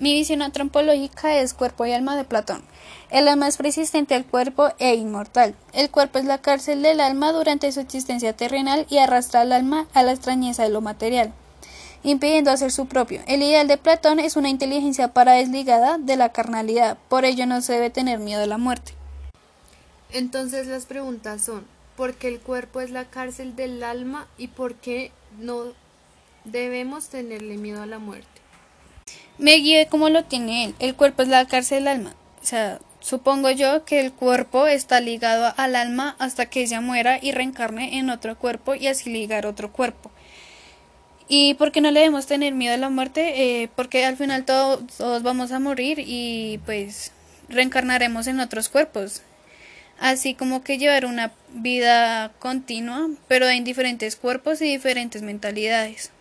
Mi visión antropológica es Cuerpo y Alma de Platón. El alma es persistente al cuerpo e inmortal. El cuerpo es la cárcel del alma durante su existencia terrenal y arrastra al alma a la extrañeza de lo material, impidiendo hacer su propio. El ideal de Platón es una inteligencia para desligada de la carnalidad, por ello no se debe tener miedo a la muerte. Entonces las preguntas son, ¿por qué el cuerpo es la cárcel del alma y por qué no debemos tenerle miedo a la muerte? Me guíe como lo tiene él. El cuerpo es la cárcel del alma. O sea, supongo yo que el cuerpo está ligado al alma hasta que ella muera y reencarne en otro cuerpo y así ligar otro cuerpo. ¿Y por qué no le debemos tener miedo a la muerte? Eh, porque al final todos vamos a morir y pues reencarnaremos en otros cuerpos. Así como que llevar una vida continua, pero en diferentes cuerpos y diferentes mentalidades.